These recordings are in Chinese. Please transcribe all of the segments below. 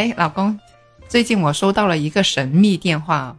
哎，老公，最近我收到了一个神秘电话。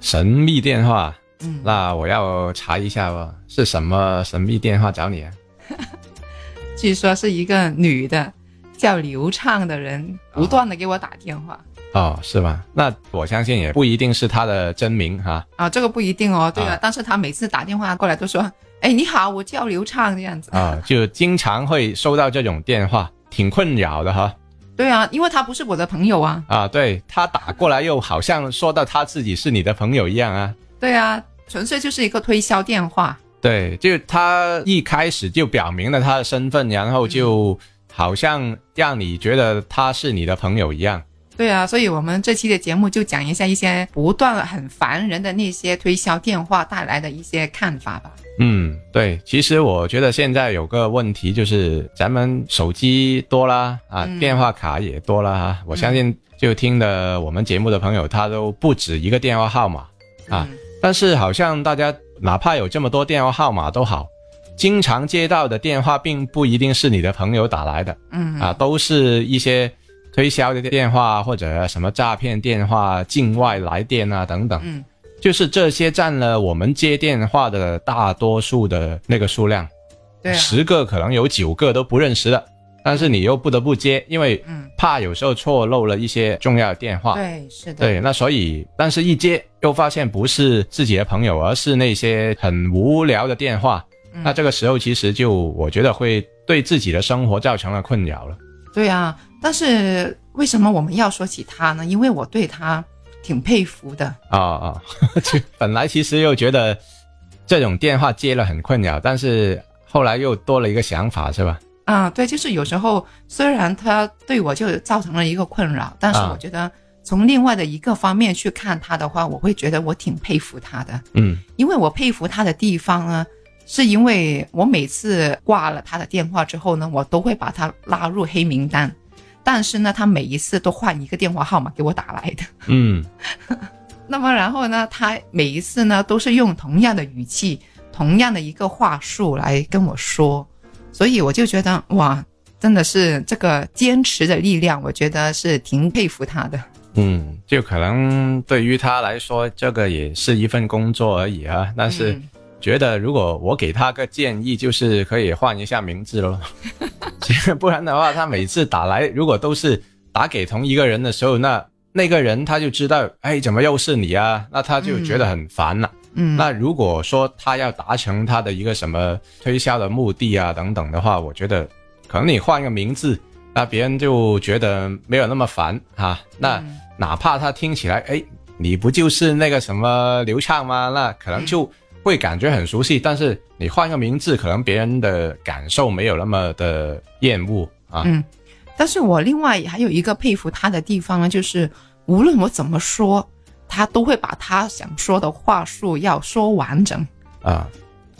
神秘电话，嗯，那我要查一下哦，是什么神秘电话找你啊？据说是一个女的，叫刘畅的人，不断的给我打电话。哦，是吗？那我相信也不一定是她的真名哈。啊，这个不一定哦。对啊，但是她每次打电话过来都说：“哎，你好，我叫刘畅这样子。”啊，就经常会收到这种电话，挺困扰的哈。对啊，因为他不是我的朋友啊。啊，对他打过来又好像说到他自己是你的朋友一样啊。对啊，纯粹就是一个推销电话。对，就他一开始就表明了他的身份，然后就好像让你觉得他是你的朋友一样。对啊，所以我们这期的节目就讲一下一些不断很烦人的那些推销电话带来的一些看法吧。嗯，对，其实我觉得现在有个问题就是咱们手机多啦，啊，电话卡也多啦哈。我相信就听的我们节目的朋友，他都不止一个电话号码啊。但是好像大家哪怕有这么多电话号码都好，经常接到的电话并不一定是你的朋友打来的，嗯啊，都是一些。推销的电话或者什么诈骗电话、境外来电啊等等，嗯，就是这些占了我们接电话的大多数的那个数量，对，十个可能有九个都不认识的，但是你又不得不接，因为怕有时候错漏了一些重要的电话，对，是的，对，那所以，但是一接又发现不是自己的朋友，而是那些很无聊的电话，那这个时候其实就我觉得会对自己的生活造成了困扰了，对啊。但是为什么我们要说起他呢？因为我对他挺佩服的啊啊！就本来其实又觉得这种电话接了很困扰，但是后来又多了一个想法，是吧？啊，对，就是有时候虽然他对我就造成了一个困扰，但是我觉得从另外的一个方面去看他的话，我会觉得我挺佩服他的。嗯，因为我佩服他的地方呢，是因为我每次挂了他的电话之后呢，我都会把他拉入黑名单。但是呢，他每一次都换一个电话号码给我打来的。嗯，那么然后呢，他每一次呢都是用同样的语气、同样的一个话术来跟我说，所以我就觉得哇，真的是这个坚持的力量，我觉得是挺佩服他的。嗯，就可能对于他来说，这个也是一份工作而已啊。但是觉得如果我给他个建议，就是可以换一下名字喽。不然的话，他每次打来，如果都是打给同一个人的时候，那那个人他就知道，哎，怎么又是你啊？那他就觉得很烦了。嗯，那如果说他要达成他的一个什么推销的目的啊等等的话，我觉得可能你换个名字，那别人就觉得没有那么烦哈。那哪怕他听起来，哎，你不就是那个什么流畅吗？那可能就。会感觉很熟悉，但是你换个名字，可能别人的感受没有那么的厌恶啊。嗯，但是我另外还有一个佩服他的地方呢，就是无论我怎么说，他都会把他想说的话术要说完整啊。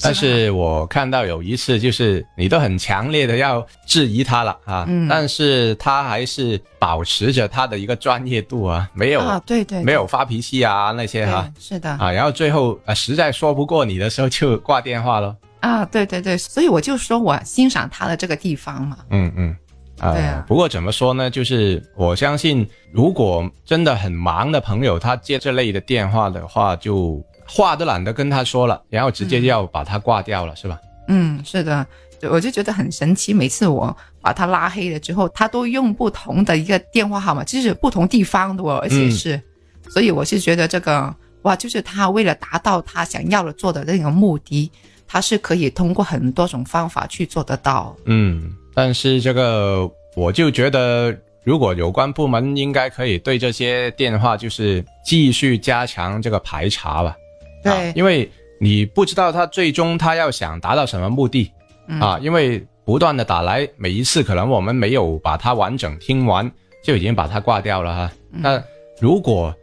但是我看到有一次，就是你都很强烈的要质疑他了啊，但是他还是保持着他的一个专业度啊，没有啊，对对，没有发脾气啊那些哈，是的。啊，然后最后啊实在说不过你的时候就挂电话了啊，对对对，所以我就说我欣赏他的这个地方嘛，嗯嗯，啊，对啊，不过怎么说呢，就是我相信如果真的很忙的朋友他接这类的电话的话就。话都懒得跟他说了，然后直接要把他挂掉了，是吧？嗯，是的，我就觉得很神奇。每次我把他拉黑了之后，他都用不同的一个电话号码，就是不同地方的，哦而且是，所以我是觉得这个哇，就是他为了达到他想要的做的那个目的，他是可以通过很多种方法去做得到。嗯，但是这个我就觉得，如果有关部门应该可以对这些电话就是继续加强这个排查吧。对，因为你不知道他最终他要想达到什么目的啊，因为不断的打来，每一次可能我们没有把它完整听完，就已经把它挂掉了哈。那如果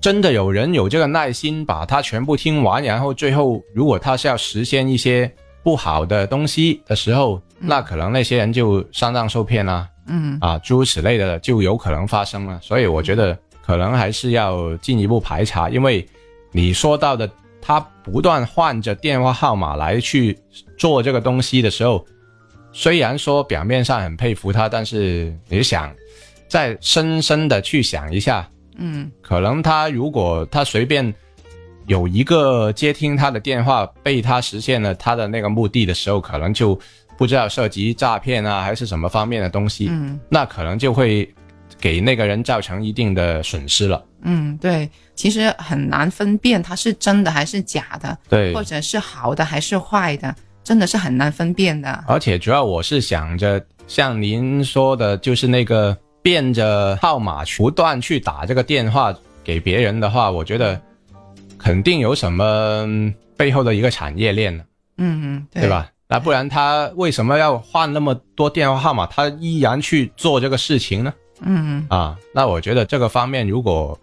真的有人有这个耐心把它全部听完，然后最后如果他是要实现一些不好的东西的时候，那可能那些人就上当受骗啦，嗯。啊，诸如此类的就有可能发生了。所以我觉得可能还是要进一步排查，因为你说到的他不断换着电话号码来去做这个东西的时候，虽然说表面上很佩服他，但是你想再深深的去想一下。嗯可能他如果他随便有一个接听他的电话被他实现了他的那个目的的时候，可能就不知道涉及诈骗啊还是什么方面的东西，嗯那可能就会给那个人造成一定的损失了。嗯，对，其实很难分辨它是真的还是假的，对或，者是好的还是坏的，真的是很难分辨的。而且主要我是想着，像您说的，就是那个变着号码不断去打这个电话给别人的话，我觉得肯定有什么嗯背后的一个产业链呢。嗯，对对？吧？那不然他为什么要换那么多电话号码？他依然去做这个事情呢？嗯啊，那我觉得这个方面如果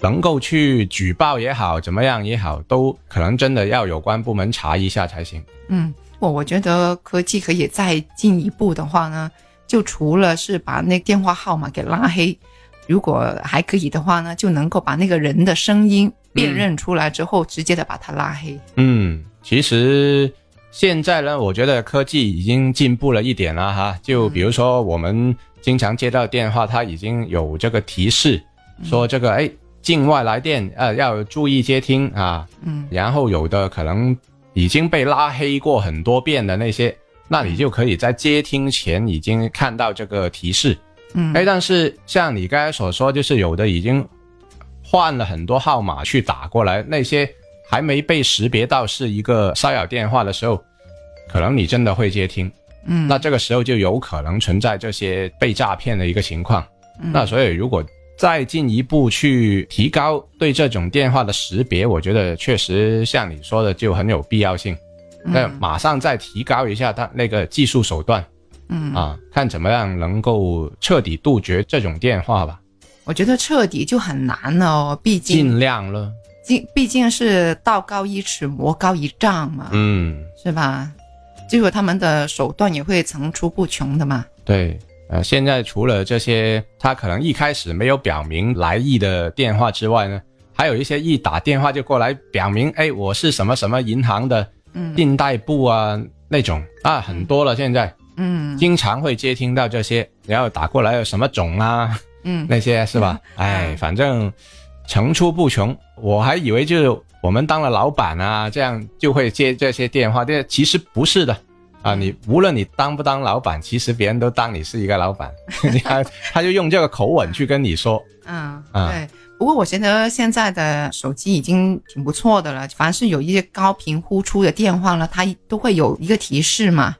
能够去举报也好，怎么样也好，都可能真的要有关部门查一下才行。嗯，我我觉得科技可以再进一步的话呢，就除了是把那电话号码给拉黑，如果还可以的话呢，就能够把那个人的声音辨认出来之后，直接的把他拉黑。嗯，其实现在呢，我觉得科技已经进步了一点了哈。就比如说我们经常接到电话，它已经有这个提示，说这个哎境外来电呃要注意接听啊。嗯然后有的可能已经被拉黑过很多遍的那些，那你就可以在接听前已经看到这个提示。嗯哎，但是像你刚才所说，就是有的已经换了很多号码去打过来，那些还没被识别到是一个骚扰电话的时候，可能你真的会接听，嗯，那这个时候就有可能存在这些被诈骗的一个情况。嗯那所以如果再进一步去提高对这种电话的识别，我觉得确实像你说的就很有必要性。那嗯马上再提高一下它那个技术手段嗯啊，看怎么样能够彻底杜绝这种电话吧。我觉得彻底就很难了哦，毕竟尽量了，毕毕竟是道高一尺，魔高一丈嘛，嗯，是吧？结果他们的手段也会层出不穷的嘛。对。呃，现在除了这些，他可能一开始没有表明来意的电话之外呢，还有一些一打电话就过来表明，哎，我是什么什么银行的嗯信贷部啊那种啊，很多了。现在嗯经常会接听到这些，然后打过来有什么种啊嗯那些是吧？哎，反正层出不穷。我还以为就是我们当了老板啊，这样就会接这些电话，这其实不是的。啊，你无论你当不当老板，其实别人都当你是一个老板，你看他就用这个口吻去跟你说，嗯，啊对。不过我觉得现在的手机已经挺不错的了，凡是有一些高频呼出的电话呢，它都会有一个提示嘛，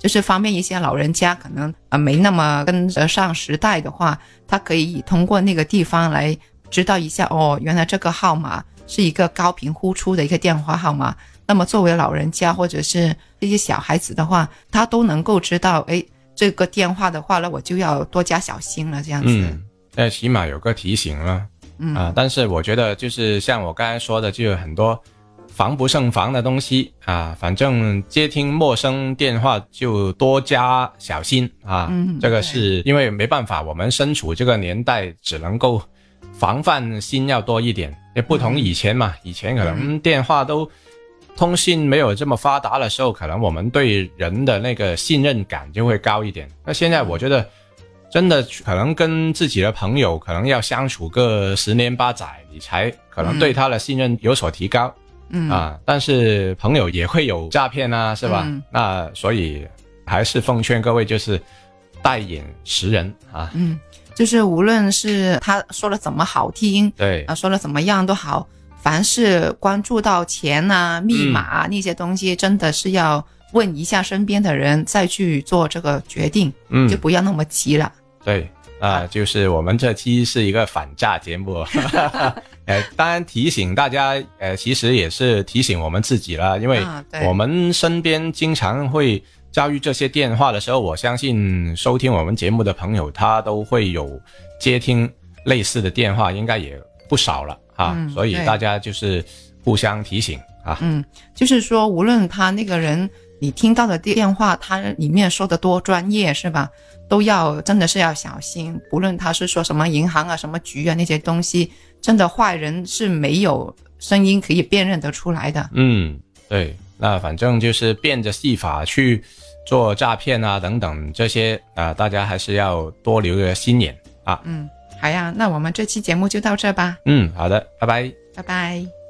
就是方便一些老人家可能啊没那么跟得上时代的话，他可以通过那个地方来知道一下哦，原来这个号码是一个高频呼出的一个电话号码。那么作为老人家或者是这些小孩子的话，他都能够知道，哎，这个电话的话呢，我就要多加小心了，这样子。嗯，那起码有个提醒了。嗯啊，但是我觉得就是像我刚才说的，就有很多防不胜防的东西啊。反正接听陌生电话就多加小心啊。嗯这个是因为没办法，我们身处这个年代，只能够防范心要多一点。也不同以前嘛，以前可能电话都通信没有这么发达的时候，可能我们对人的那个信任感就会高一点。那现在我觉得。真的可能跟自己的朋友可能要相处个十年八载，你才可能对他的信任有所提高、嗯啊。但是朋友也会有诈骗啊，是吧？嗯那所以还是奉劝各位就是带眼识人啊。嗯，就是无论是他说的怎么好听对。啊，说的怎么样都好，凡是关注到钱啊、密码、啊那些东西，真的是要问一下身边的人，再去做这个决定，嗯。就，不要那么急了。对啊，就是我们这期是一个反诈节目，呃，当然提醒大家，呃，其实也是提醒我们自己了，因为我们身边经常会遭遇这些电话的时候，我相信收听我们节目的朋友，他都会有接听类似的电话，应该也不少了啊。嗯所以大家就是互相提醒啊。嗯，就是说，无论他那个人你听到的电话，他里面说的多专业是吧，都要真的是要小心。不论他是说什么银行啊、什么局啊那些东西，真的坏人是没有声音可以辨认得出来的。嗯，对，那反正就是变着戏法去做诈骗啊等等这些啊、大家还是要多留个心眼啊。嗯，好呀，那我们这期节目就到这吧，嗯，好的，拜拜。拜拜。